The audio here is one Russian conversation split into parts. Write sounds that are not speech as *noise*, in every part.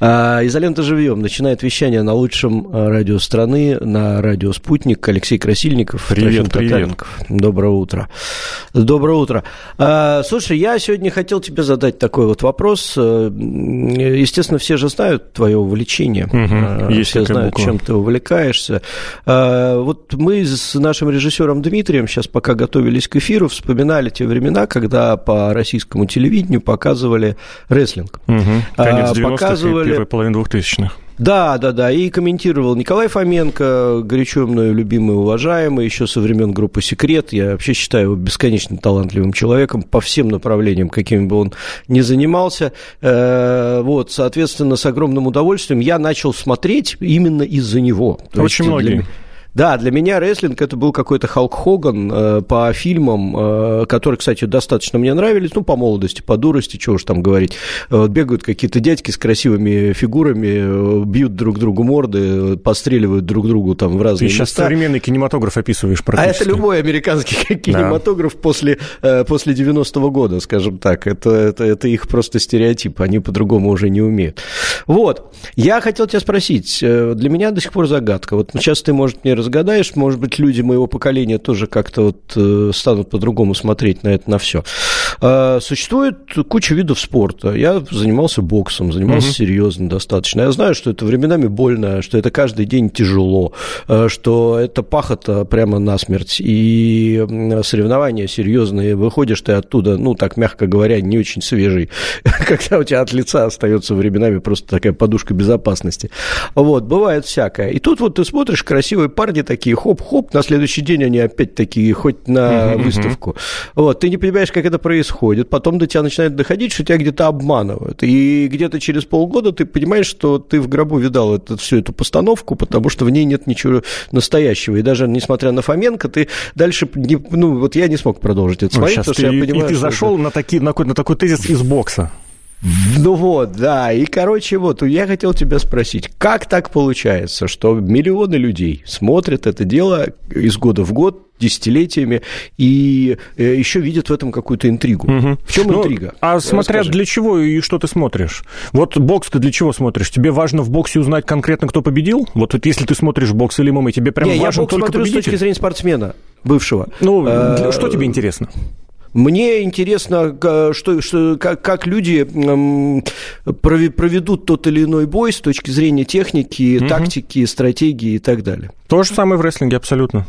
А, Изолента живьем начинает вещание на лучшем а, радио страны, на радио «Спутник». Алексей Красильников. Привет, привет. Доброе утро. Доброе утро. А, слушай, я сегодня хотел тебе задать такой вот вопрос. Естественно, все же знают твое увлечение. Угу, есть все знают, буква. чем ты увлекаешься. Вот мы с нашим режиссером Дмитрием сейчас, пока готовились к эфиру, вспоминали те времена, когда по российскому телевидению показывали рестлинг. Угу. Конец 90-х показывали комментировали... Первой половины двухтысячных. Да, да, да. И комментировал Николай Фоменко, горячо мною любимый уважаемый, еще со времен группы «Секрет». Я вообще считаю его бесконечно талантливым человеком по всем направлениям, какими бы он ни занимался. Э, вот, соответственно, с огромным удовольствием я начал смотреть именно из-за него. То Очень многие. Для... Да, для меня рестлинг это был какой-то Халк Хоган э, по фильмам, э, которые, кстати, достаточно мне нравились, ну, по молодости, по дурости, чего уж там говорить. Э, вот бегают какие-то дядьки с красивыми фигурами, э, бьют друг другу морды, постреливают друг другу там в разные Ты сейчас места. современный кинематограф описываешь практически. А это любой американский *laughs* кинематограф да. после, э, после 90-го года, скажем так. Это, это, это их просто стереотип, они по-другому уже не умеют. Вот, я хотел тебя спросить, э, для меня до сих пор загадка. Вот сейчас ты, может, мне разгадаешь, может быть, люди моего поколения тоже как-то вот э, станут по-другому смотреть на это, на все. А, существует куча видов спорта. Я занимался боксом, занимался угу. серьезно достаточно. Я знаю, что это временами больно, что это каждый день тяжело, э, что это пахота прямо насмерть, и соревнования серьезные. Выходишь ты оттуда, ну, так мягко говоря, не очень свежий, *laughs* когда у тебя от лица остается временами просто такая подушка безопасности. Вот, бывает всякое. И тут вот ты смотришь, красивые парни парни такие, хоп-хоп, на следующий день они опять такие, хоть на выставку. Вот, ты не понимаешь, как это происходит, потом до тебя начинает доходить, что тебя где-то обманывают, и где-то через полгода ты понимаешь, что ты в гробу видал это, всю эту постановку, потому что в ней нет ничего настоящего, и даже несмотря на Фоменко, ты дальше, не, ну, вот я не смог продолжить это смотреть, ну, потому ты, что я понимаю, И ты зашел это... на, такие, на, на такой тезис из бокса. Ну вот, да. И, короче, вот я хотел тебя спросить, как так получается, что миллионы людей смотрят это дело из года в год, десятилетиями, и э, еще видят в этом какую-то интригу. Угу. В чем ну, интрига? А смотря Расскажи. для чего и что ты смотришь. Вот бокс ты для чего смотришь? Тебе важно в боксе узнать конкретно, кто победил? Вот, вот если ты смотришь бокс или ММА, тебе прям Не, важен я бокс только смотрю победитель? с точки зрения спортсмена бывшего. Ну, а, что тебе интересно? Мне интересно, что, что, как, как люди проведут тот или иной бой с точки зрения техники, угу. тактики, стратегии и так далее. То же самое в рестлинге, абсолютно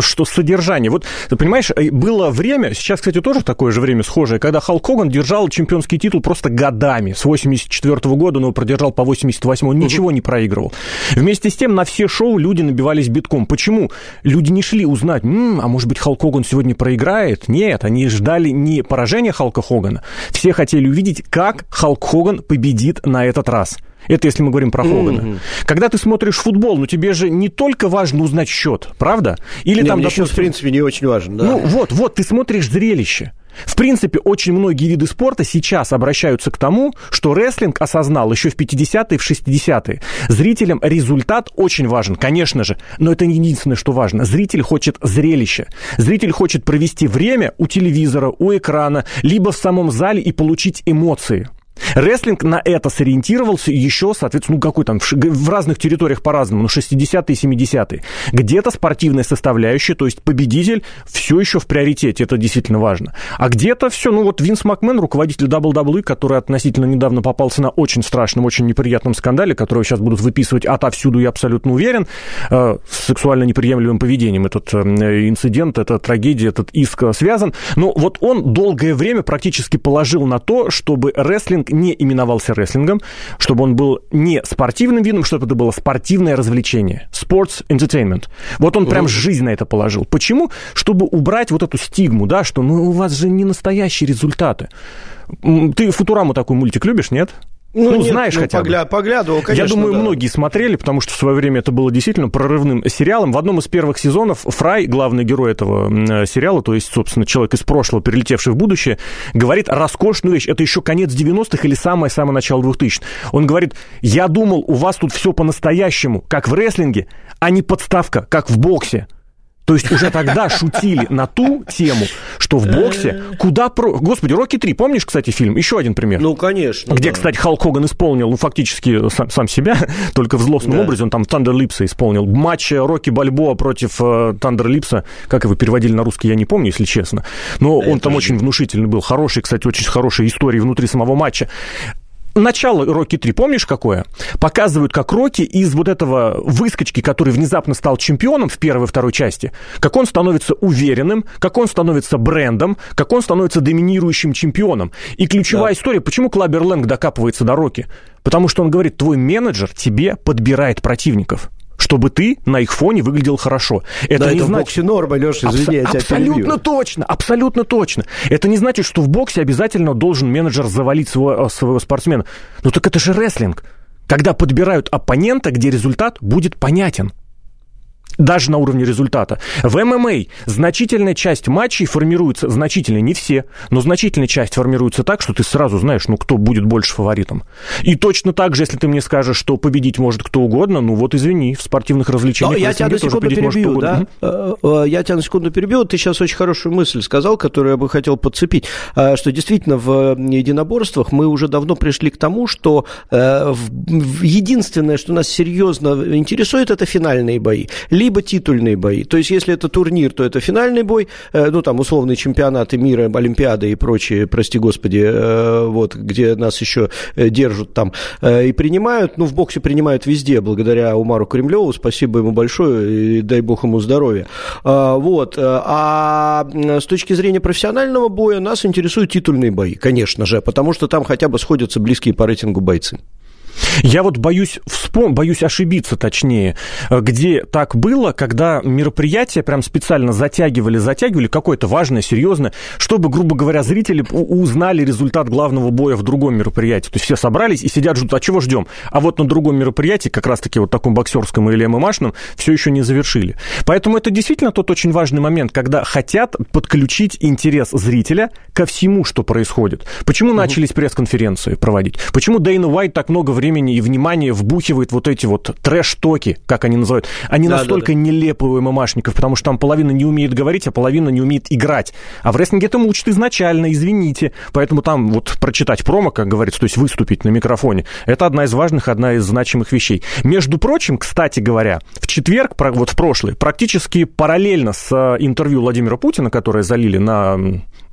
что содержание. Вот, ты понимаешь, э, было время, сейчас, кстати, тоже такое же время схожее, когда Халк Хоган держал чемпионский титул просто годами. С 84 -го года он его продержал по 88 он ничего не проигрывал. Вместе с тем на все шоу люди набивались битком. Почему? Люди не шли узнать, М, а может быть, Халк Хоган сегодня проиграет? Нет, они ждали не поражения Халка Хогана. Все хотели увидеть, как Халк Хоган победит на этот раз. Это если мы говорим про Хогана. Mm-hmm. Когда ты смотришь футбол, ну тебе же не только важно узнать счет, правда? Или не, там, допустим... счет, в принципе, не очень важен, да. Ну вот, вот, ты смотришь зрелище. В принципе, очень многие виды спорта сейчас обращаются к тому, что рестлинг осознал еще в 50-е, в 60-е. Зрителям результат очень важен, конечно же, но это не единственное, что важно. Зритель хочет зрелища. Зритель хочет провести время у телевизора, у экрана, либо в самом зале и получить эмоции. Рестлинг на это сориентировался еще, соответственно, ну какой там, в разных территориях по-разному, ну 60-е, 70-е. Где-то спортивная составляющая, то есть победитель все еще в приоритете, это действительно важно. А где-то все, ну вот Винс Макмен, руководитель WWE, который относительно недавно попался на очень страшном, очень неприятном скандале, который сейчас будут выписывать отовсюду, я абсолютно уверен, э, с сексуально неприемлемым поведением этот э, инцидент, эта трагедия, этот иск э, связан. Но вот он долгое время практически положил на то, чтобы рестлинг рестлинг не именовался рестлингом, чтобы он был не спортивным видом, чтобы это было спортивное развлечение. Sports entertainment. Вот он прям жизнь на это положил. Почему? Чтобы убрать вот эту стигму, да, что ну у вас же не настоящие результаты. Ты Футураму такой мультик любишь, нет? Ну, ну нет, знаешь ну, хотя погля... бы. Поглядывал, конечно, Я думаю, да. многие смотрели, потому что в свое время это было действительно прорывным сериалом. В одном из первых сезонов Фрай, главный герой этого э, сериала, то есть, собственно, человек из прошлого, перелетевший в будущее, говорит роскошную вещь. Это еще конец 90-х или самое-самое начало 2000 Он говорит, я думал, у вас тут все по-настоящему, как в рестлинге, а не подставка, как в боксе. То есть уже тогда шутили на ту тему, что в боксе куда про... Господи, Рокки 3, помнишь, кстати, фильм? Еще один пример. Ну, конечно. Где, да. кстати, Халк Хоган исполнил, ну, фактически сам, сам себя, *laughs* только в злостном да. образе, он там Тандер Липса исполнил. Матч Рокки Бальбоа против Тандерлипса, как его переводили на русский, я не помню, если честно. Но да, он там очень внушительный был, хороший, кстати, очень хорошая история внутри самого матча начало Рокки 3, помнишь какое? Показывают, как Рокки из вот этого выскочки, который внезапно стал чемпионом в первой и второй части, как он становится уверенным, как он становится брендом, как он становится доминирующим чемпионом. И ключевая да. история, почему Клаббер Лэнг докапывается до Рокки? Потому что он говорит, твой менеджер тебе подбирает противников чтобы ты на их фоне выглядел хорошо. Это да, не это значит... в боксе норма, Леша, извини, Абс... я тебя Абсолютно перебью. точно, абсолютно точно. Это не значит, что в боксе обязательно должен менеджер завалить своего, своего спортсмена. Ну так это же рестлинг. Когда подбирают оппонента, где результат будет понятен даже на уровне результата. В ММА значительная часть матчей формируется, значительно, не все, но значительная часть формируется так, что ты сразу знаешь, ну, кто будет больше фаворитом. И точно так же, если ты мне скажешь, что победить может кто угодно, ну, вот извини, в спортивных развлечениях... Но я тебя на секунду перебью, да? Э, я тебя на секунду перебью. Ты сейчас очень хорошую мысль сказал, которую я бы хотел подцепить, э, что действительно в единоборствах мы уже давно пришли к тому, что единственное, что нас серьезно интересует, это финальные бои либо титульные бои. То есть, если это турнир, то это финальный бой, э, ну, там, условные чемпионаты мира, Олимпиады и прочие, прости господи, э, вот, где нас еще э, держат там и принимают. Ну, в боксе принимают везде, благодаря Умару Кремлеву, спасибо ему большое, и дай бог ему здоровья. Вот. А с точки зрения профессионального боя нас интересуют титульные бои, конечно же, потому что там хотя бы сходятся близкие по рейтингу бойцы. Я вот боюсь, вспом... боюсь ошибиться точнее, где так было, когда мероприятие прям специально затягивали, затягивали какое-то важное, серьезное, чтобы, грубо говоря, зрители узнали результат главного боя в другом мероприятии. То есть все собрались и сидят, ждут, а чего ждем? А вот на другом мероприятии, как раз-таки вот таком боксерском или ММАшном, все еще не завершили. Поэтому это действительно тот очень важный момент, когда хотят подключить интерес зрителя ко всему, что происходит. Почему угу. начались пресс-конференции проводить? Почему Дейна Уайт так много времени времени и внимания вбухивает вот эти вот трэш-токи, как они называют. Они да, настолько да, да. нелепые у ММАшников, потому что там половина не умеет говорить, а половина не умеет играть. А в рестлинге этому учат изначально, извините. Поэтому там вот прочитать промо, как говорится, то есть выступить на микрофоне, это одна из важных, одна из значимых вещей. Между прочим, кстати говоря, в четверг, вот в прошлый, практически параллельно с э, интервью Владимира Путина, которое залили на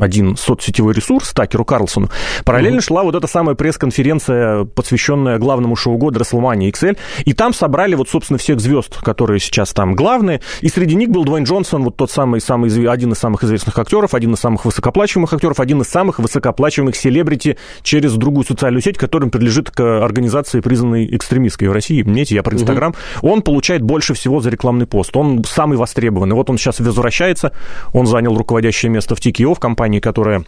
один соцсетевой ресурс, Такеру Карлсону, параллельно mm-hmm. шла вот эта самая пресс-конференция, посвященная главному шоу года WrestleMania XL, и там собрали вот, собственно, всех звезд, которые сейчас там главные, и среди них был Дуэйн Джонсон, вот тот самый, самый один из самых известных актеров, один из самых высокоплачиваемых актеров, один из самых высокоплачиваемых селебрити через другую социальную сеть, которым принадлежит к организации, признанной экстремистской в России. Помните, я про Инстаграм. Mm-hmm. Он получает больше всего за рекламный пост. Он самый востребованный. Вот он сейчас возвращается, он занял руководящее место в TKO, в компании компании, которая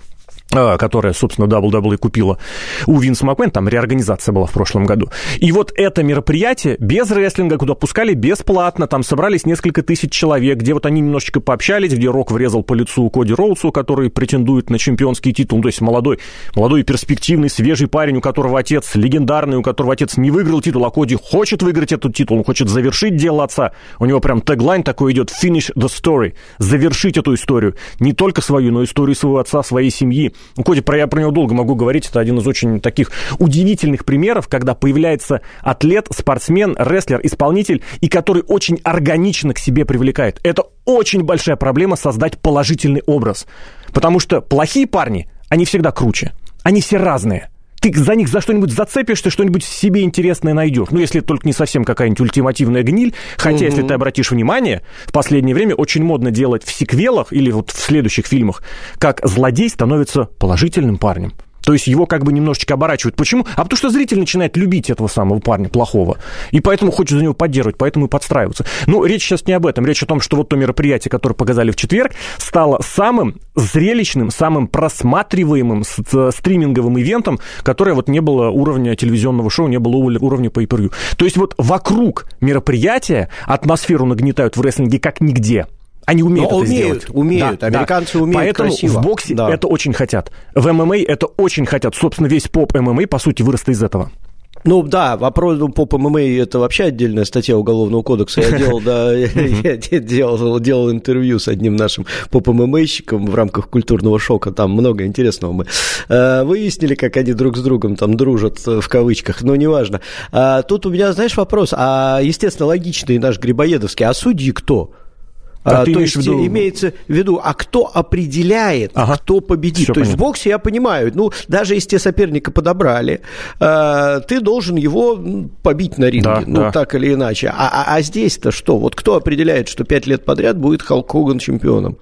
которая, собственно, WWE купила у Винс Макмен, там реорганизация была в прошлом году. И вот это мероприятие без рестлинга, куда пускали бесплатно, там собрались несколько тысяч человек, где вот они немножечко пообщались, где Рок врезал по лицу Коди Роудсу, который претендует на чемпионский титул, то есть молодой, молодой перспективный, свежий парень, у которого отец легендарный, у которого отец не выиграл титул, а Коди хочет выиграть этот титул, он хочет завершить дело отца. У него прям теглайн такой идет «Finish the story», завершить эту историю, не только свою, но историю своего отца, своей семьи. Ну, Коди, про, я про него долго могу говорить, это один из очень таких удивительных примеров, когда появляется атлет, спортсмен, рестлер, исполнитель, и который очень органично к себе привлекает. Это очень большая проблема создать положительный образ. Потому что плохие парни, они всегда круче. Они все разные ты за них за что-нибудь зацепишься, что-нибудь себе интересное найдешь. Ну, если только не совсем какая-нибудь ультимативная гниль. Хотя, угу. если ты обратишь внимание, в последнее время очень модно делать в сиквелах или вот в следующих фильмах, как злодей становится положительным парнем. То есть его как бы немножечко оборачивают. Почему? А потому что зритель начинает любить этого самого парня плохого. И поэтому хочет за него поддерживать, поэтому и подстраиваться. Ну, речь сейчас не об этом. Речь о том, что вот то мероприятие, которое показали в четверг, стало самым зрелищным, самым просматриваемым стриминговым ивентом, которое вот не было уровня телевизионного шоу, не было уровня pay per То есть вот вокруг мероприятия атмосферу нагнетают в рестлинге как нигде. Они умеют Но это умеют, сделать. Умеют, да, американцы да. умеют Поэтому красиво. в боксе да. это очень хотят. В ММА это очень хотят. Собственно, весь поп ММА, по сути, вырос из этого. Ну да, вопрос ну, по ММА это вообще отдельная статья Уголовного кодекса. Я делал, да, *laughs* я делал, делал интервью с одним нашим поп ММАщиком в рамках культурного шока. Там много интересного мы э, выяснили, как они друг с другом там дружат э, в кавычках, но неважно. А, тут у меня, знаешь, вопрос, а, естественно, логичный наш Грибоедовский, а судьи кто? А, то есть в виду... имеется в виду, а кто определяет, ага. кто победит. Все то понятно. есть в боксе я понимаю, ну, даже если тебе соперника подобрали, э, ты должен его побить на ринге, да, ну, да. так или иначе. А, а, а здесь-то что? Вот кто определяет, что пять лет подряд будет Халк Хоган чемпионом?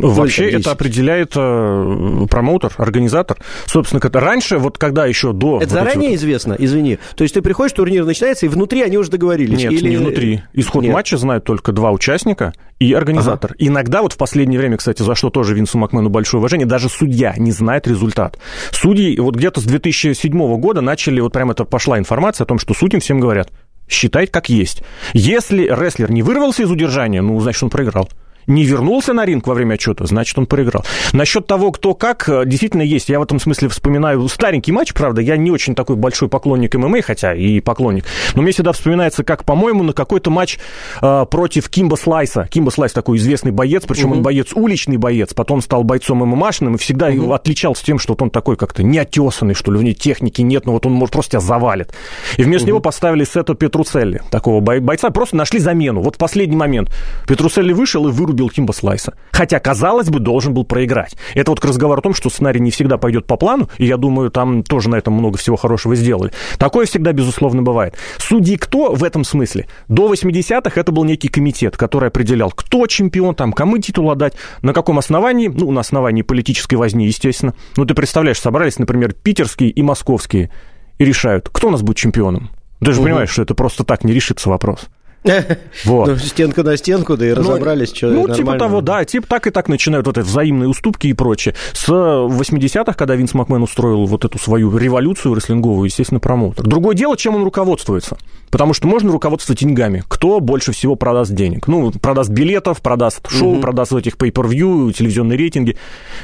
Вообще это определяет э, промоутер, организатор. Собственно, это раньше, вот когда еще до... Это вот заранее вот... известно, извини. То есть ты приходишь, турнир начинается, и внутри они уже договорились? Нет, или... не внутри. Исход Нет. матча знают только два участника и организатор. Ага. Иногда, вот в последнее время, кстати, за что тоже Винсу Макмену большое уважение, даже судья не знает результат. Судьи вот где-то с 2007 года начали, вот прямо это пошла информация о том, что судьям всем говорят, считать как есть. Если рестлер не вырвался из удержания, ну, значит, он проиграл не вернулся на ринг во время отчета, значит, он проиграл. Насчет того, кто как, э, действительно есть. Я в этом смысле вспоминаю старенький матч, правда, я не очень такой большой поклонник ММА, хотя и поклонник, но мне всегда вспоминается, как, по-моему, на какой-то матч э, против Кимба Слайса. Кимба Слайс такой известный боец, причем угу. он боец, уличный боец, потом стал бойцом ММАшным, и всегда угу. отличался тем, что вот он такой как-то неотесанный, что ли, у него техники нет, но вот он может просто тебя завалит. И вместо угу. него поставили Сето Петруцелли, такого бойца, просто нашли замену. Вот в последний момент Петруцелли вышел и вырубил убил Кимба Слайса. Хотя, казалось бы, должен был проиграть. Это вот к разговору о том, что сценарий не всегда пойдет по плану, и я думаю, там тоже на этом много всего хорошего сделали. Такое всегда, безусловно, бывает. Судьи кто в этом смысле? До 80-х это был некий комитет, который определял, кто чемпион, там, кому титул отдать, на каком основании, ну, на основании политической возни, естественно. Ну, ты представляешь, собрались, например, питерские и московские, и решают, кто у нас будет чемпионом. Ты же угу. понимаешь, что это просто так не решится вопрос. *laughs* Вот. Ну, стенка на стенку, да и ну, разобрались, что Ну, типа того, да, типа так и так начинают вот эти взаимные уступки и прочее. С 80-х, когда Винс Макмен устроил вот эту свою революцию рестлинговую, естественно, промоутер. Другое дело, чем он руководствуется. Потому что можно руководствоваться деньгами. Кто больше всего продаст денег? Ну, продаст билетов, продаст шоу, угу. продаст этих pay-per-view, телевизионные рейтинги.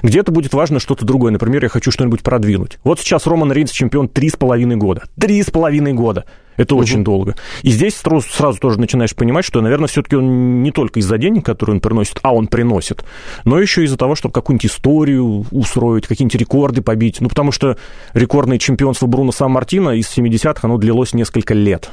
Где-то будет важно что-то другое. Например, я хочу что-нибудь продвинуть. Вот сейчас Роман Рейнс чемпион три с половиной года. Три с половиной года. Это угу. очень долго. И здесь сразу, сразу тоже начинаешь понимать, что, наверное, все-таки он не только из-за денег, которые он приносит, а он приносит, но еще из-за того, чтобы какую-нибудь историю устроить, какие-нибудь рекорды побить. Ну, потому что рекордное чемпионство Бруно Сан-Мартино из 70-х, оно длилось несколько лет.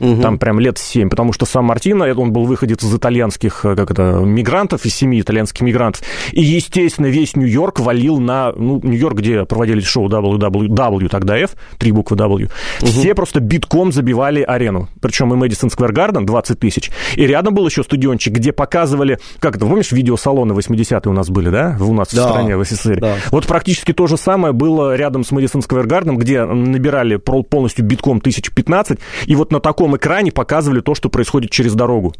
Угу. Там прям лет семь, потому что сам Мартино, он был выходец из итальянских э, как это, мигрантов, из семьи итальянских мигрантов. И, естественно, весь Нью-Йорк валил на... Ну, Нью-Йорк, где проводились шоу WWW, тогда F, три буквы W. Угу. Все просто битком забивали арену. Причем и Мэдисон Сквер Гарден 20 тысяч. И рядом был еще стадиончик, где показывали... Как это, помнишь, видеосалоны 80-е у нас были, да? У нас да. в стране, в СССР. Да. Вот практически то же самое было рядом с Мэдисон Сквер Гарденом, где набирали полностью битком 1015. И вот на таком экране показывали то, что происходит через дорогу.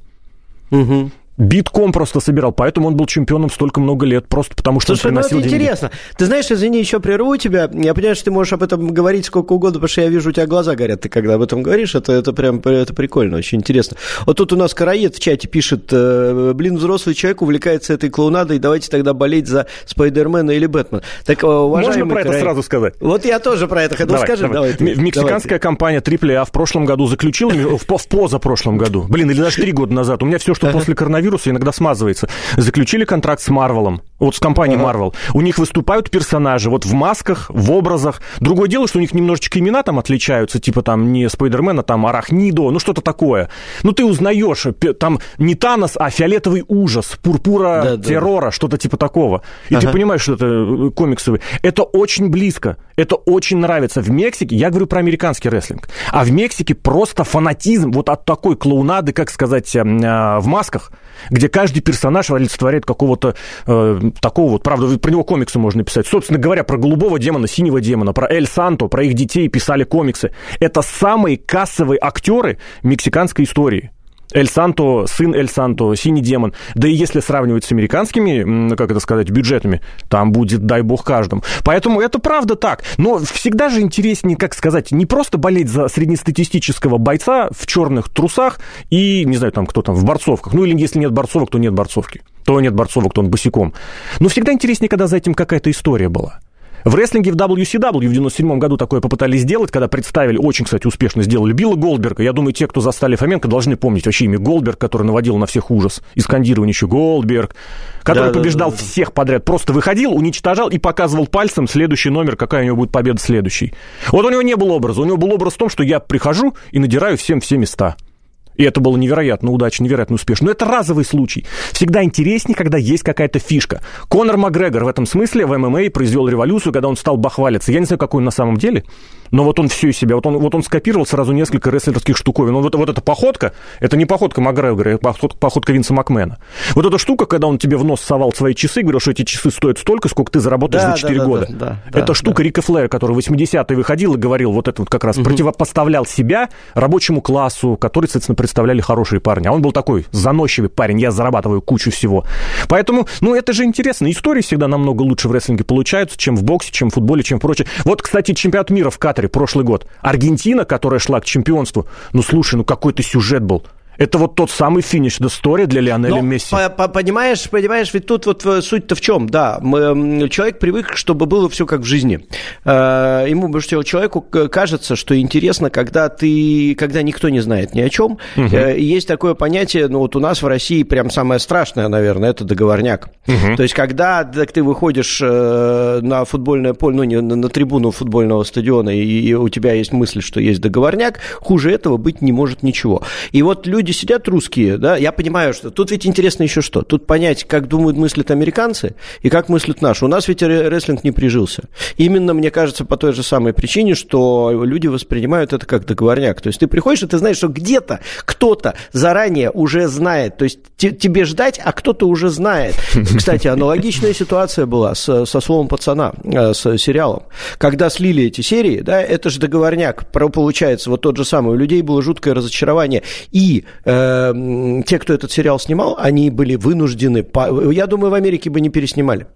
Угу битком просто собирал, поэтому он был чемпионом столько много лет, просто потому что Слушай, он приносил ну это деньги. интересно. Ты знаешь, извини, еще прерву тебя. Я понимаю, что ты можешь об этом говорить сколько угодно, потому что я вижу, у тебя глаза горят, ты когда об этом говоришь, это, это прям это прикольно, очень интересно. Вот тут у нас Караед в чате пишет, э, блин, взрослый человек увлекается этой клоунадой, давайте тогда болеть за Спайдермена или Бэтмена. Так, э, Можно про Караед... это сразу сказать? Вот я тоже про это хотел давай, скажи. Давай. Давай, Мексиканская давай. компания AAA в прошлом году заключила, в, в позапрошлом году, блин, или даже три года назад, у меня все, что после коронавируса, иногда смазывается заключили контракт с Марвелом, вот с компанией ага. Marvel. У них выступают персонажи вот в масках, в образах. Другое дело, что у них немножечко имена там отличаются, типа там не Спайдермен, а там Арахнидо, ну что-то такое. Ну ты узнаешь, там не Танос, а фиолетовый ужас, пурпура да, террора, да. что-то типа такого. И ага. ты понимаешь, что это э, комиксовый. Это очень близко, это очень нравится. В Мексике, я говорю про американский рестлинг, а в Мексике просто фанатизм вот от такой клоунады, как сказать, эм, э, в масках, где каждый персонаж олицетворяет какого-то э, такого вот, правда, про него комиксы можно писать. Собственно говоря, про голубого демона, синего демона, про Эль Санто, про их детей писали комиксы. Это самые кассовые актеры мексиканской истории. Эль Санто, сын Эль Санто, синий демон. Да и если сравнивать с американскими, как это сказать, бюджетами, там будет, дай бог, каждому. Поэтому это правда так. Но всегда же интереснее, как сказать, не просто болеть за среднестатистического бойца в черных трусах и, не знаю, там кто там, в борцовках. Ну или если нет борцовок, то нет борцовки. То нет борцовок, то он босиком. Но всегда интереснее, когда за этим какая-то история была. В рестлинге в WCW в 97 году такое попытались сделать, когда представили, очень, кстати, успешно сделали Билла Голдберга. Я думаю, те, кто застали Фоменко, должны помнить вообще имя Голдберг, который наводил на всех ужас. И скандирование еще Голдберг, который да, побеждал да, да, всех подряд. Просто выходил, уничтожал и показывал пальцем следующий номер, какая у него будет победа следующий. Вот у него не было образа. У него был образ в том, что я прихожу и надираю всем все места. И это было невероятно удачно, невероятно успешно. Но это разовый случай. Всегда интереснее, когда есть какая-то фишка. Конор Макгрегор в этом смысле в ММА произвел революцию, когда он стал бахвалиться. Я не знаю, какой он на самом деле, но вот он все из себя, вот он, вот он скопировал сразу несколько рестлерских штуковин. Вот, вот эта походка, это не походка Макгрегора, это походка, походка Винса Макмена. Вот эта штука, когда он тебе в нос совал свои часы, говорил, что эти часы стоят столько, сколько ты заработаешь да, за 4 да, года. Да, да, да, это да, штука да. Рика Флэя, который в 80-е выходил и говорил, вот это вот как раз угу. противопоставлял себя рабочему классу, который, соответственно, представляли хорошие парни. А он был такой заносчивый парень, я зарабатываю кучу всего. Поэтому, ну, это же интересно. Истории всегда намного лучше в рестлинге получаются, чем в боксе, чем в футболе, чем прочее. Вот, кстати, чемпионат мира в Катаре прошлый год. Аргентина, которая шла к чемпионству. Ну, слушай, ну какой-то сюжет был. Это вот тот самый финиш до истории для Лионеля Но, Месси. По -по Понимаешь, понимаешь, ведь тут вот э, суть-то в чем, да, мы, человек привык, чтобы было все как в жизни. Э, ему, что человеку кажется, что интересно, когда ты, когда никто не знает ни о чем. Угу. Есть такое понятие, ну вот у нас в России прям самое страшное, наверное, это договорняк. Угу. То есть когда так, ты выходишь на футбольное поле, ну не на, на трибуну футбольного стадиона, и, и у тебя есть мысль, что есть договорняк, хуже этого быть не может ничего. И вот люди люди сидят русские, да, я понимаю, что тут ведь интересно еще что. Тут понять, как думают, мыслят американцы и как мыслят наши. У нас ведь рестлинг не прижился. Именно, мне кажется, по той же самой причине, что люди воспринимают это как договорняк. То есть ты приходишь, и ты знаешь, что где-то кто-то заранее уже знает. То есть тебе ждать, а кто-то уже знает. *laughs* Кстати, аналогичная ситуация была с, со словом пацана, э, с сериалом. Когда слили эти серии, да, это же договорняк. Получается, вот тот же самый. У людей было жуткое разочарование. И э, те, кто этот сериал снимал, они были вынуждены, я думаю, в Америке бы не переснимали.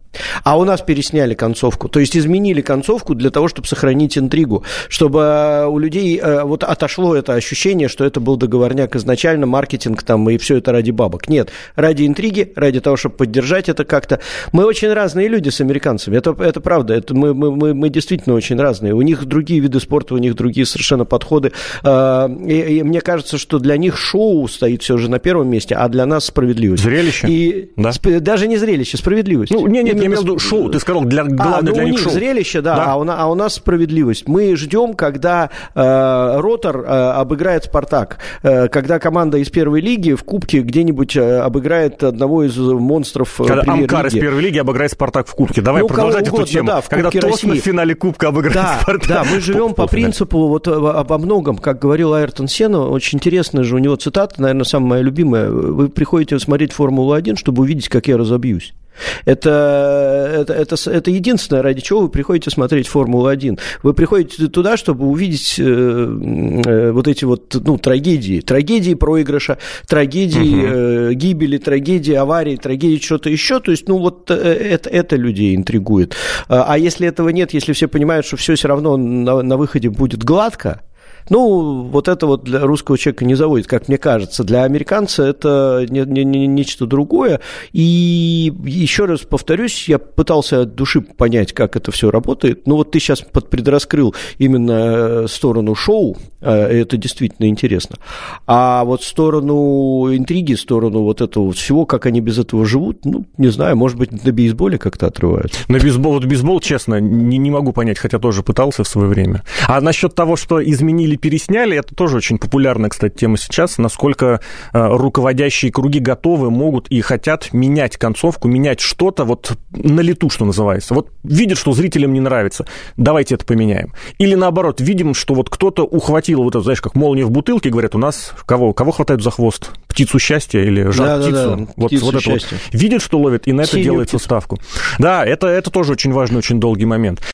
А у нас пересняли концовку, то есть изменили концовку для того, чтобы сохранить интригу, чтобы э, у людей э, вот отошло это ощущение, что это был договорняк изначально, маркетинг там и все это ради бабок. Нет, ради интриги, ради того, чтобы поддержать это как-то. Мы очень разные люди с американцами, это, это правда, это мы, мы, мы действительно очень разные. У них другие виды спорта, у них другие совершенно подходы. Э, и, и мне кажется, что для них шоу стоит все же на первом месте, а для нас справедливость. Зрелище? И да? даже не зрелище, справедливость. Ну, не, нет, я имею в виду шоу, ты сказал, для, главное а, ну, для них шоу. зрелище, да, да? А, у, а у нас справедливость. Мы ждем, когда э, Ротор э, обыграет Спартак, э, когда команда из первой лиги в Кубке где-нибудь э, обыграет одного из монстров э, Когда Амкар из первой лиги обыграет Спартак в Кубке. Давай ну, продолжать угодно, эту тему. Да, в когда точно в финале Кубка обыграет да, Спартак. Да, мы живем по принципу вот обо многом, как говорил Айртон Сена, очень интересно же у него цитата, наверное, самая моя любимая. Вы приходите смотреть Формулу-1, чтобы увидеть, как я разобьюсь. Это, это, это, это единственное, ради чего вы приходите смотреть Формулу-1. Вы приходите туда, чтобы увидеть э, э, вот эти вот ну, трагедии. Трагедии проигрыша, трагедии угу. э, гибели, трагедии аварии, трагедии что-то еще. То есть, ну, вот э, это, это людей интригует. А, а если этого нет, если все понимают, что все все равно на, на выходе будет гладко, ну, вот это вот для русского человека не заводит, как мне кажется. Для американца это не, не, не, нечто другое. И еще раз повторюсь, я пытался от души понять, как это все работает. Ну, вот ты сейчас предраскрыл именно э, сторону шоу, э, это действительно интересно. А вот сторону интриги, сторону вот этого всего, как они без этого живут, ну, не знаю, может быть, на бейсболе как-то отрываются. На бейсбол, вот бейсбол, честно, не, не могу понять, хотя тоже пытался в свое время. А насчет того, что изменили пересняли, это тоже очень популярная, кстати, тема сейчас, насколько э, руководящие круги готовы, могут и хотят менять концовку, менять что-то вот на лету, что называется. Вот видят, что зрителям не нравится, давайте это поменяем. Или наоборот, видим, что вот кто-то ухватил вот это, знаешь, как молния в бутылке, говорят, у нас кого, кого хватает за хвост? Птицу счастья или жар да, птицу? Да, да. Вот, птицу вот это вот. Видят, что ловит, и на это делается ставку. Да, это, это тоже очень важный, очень долгий момент.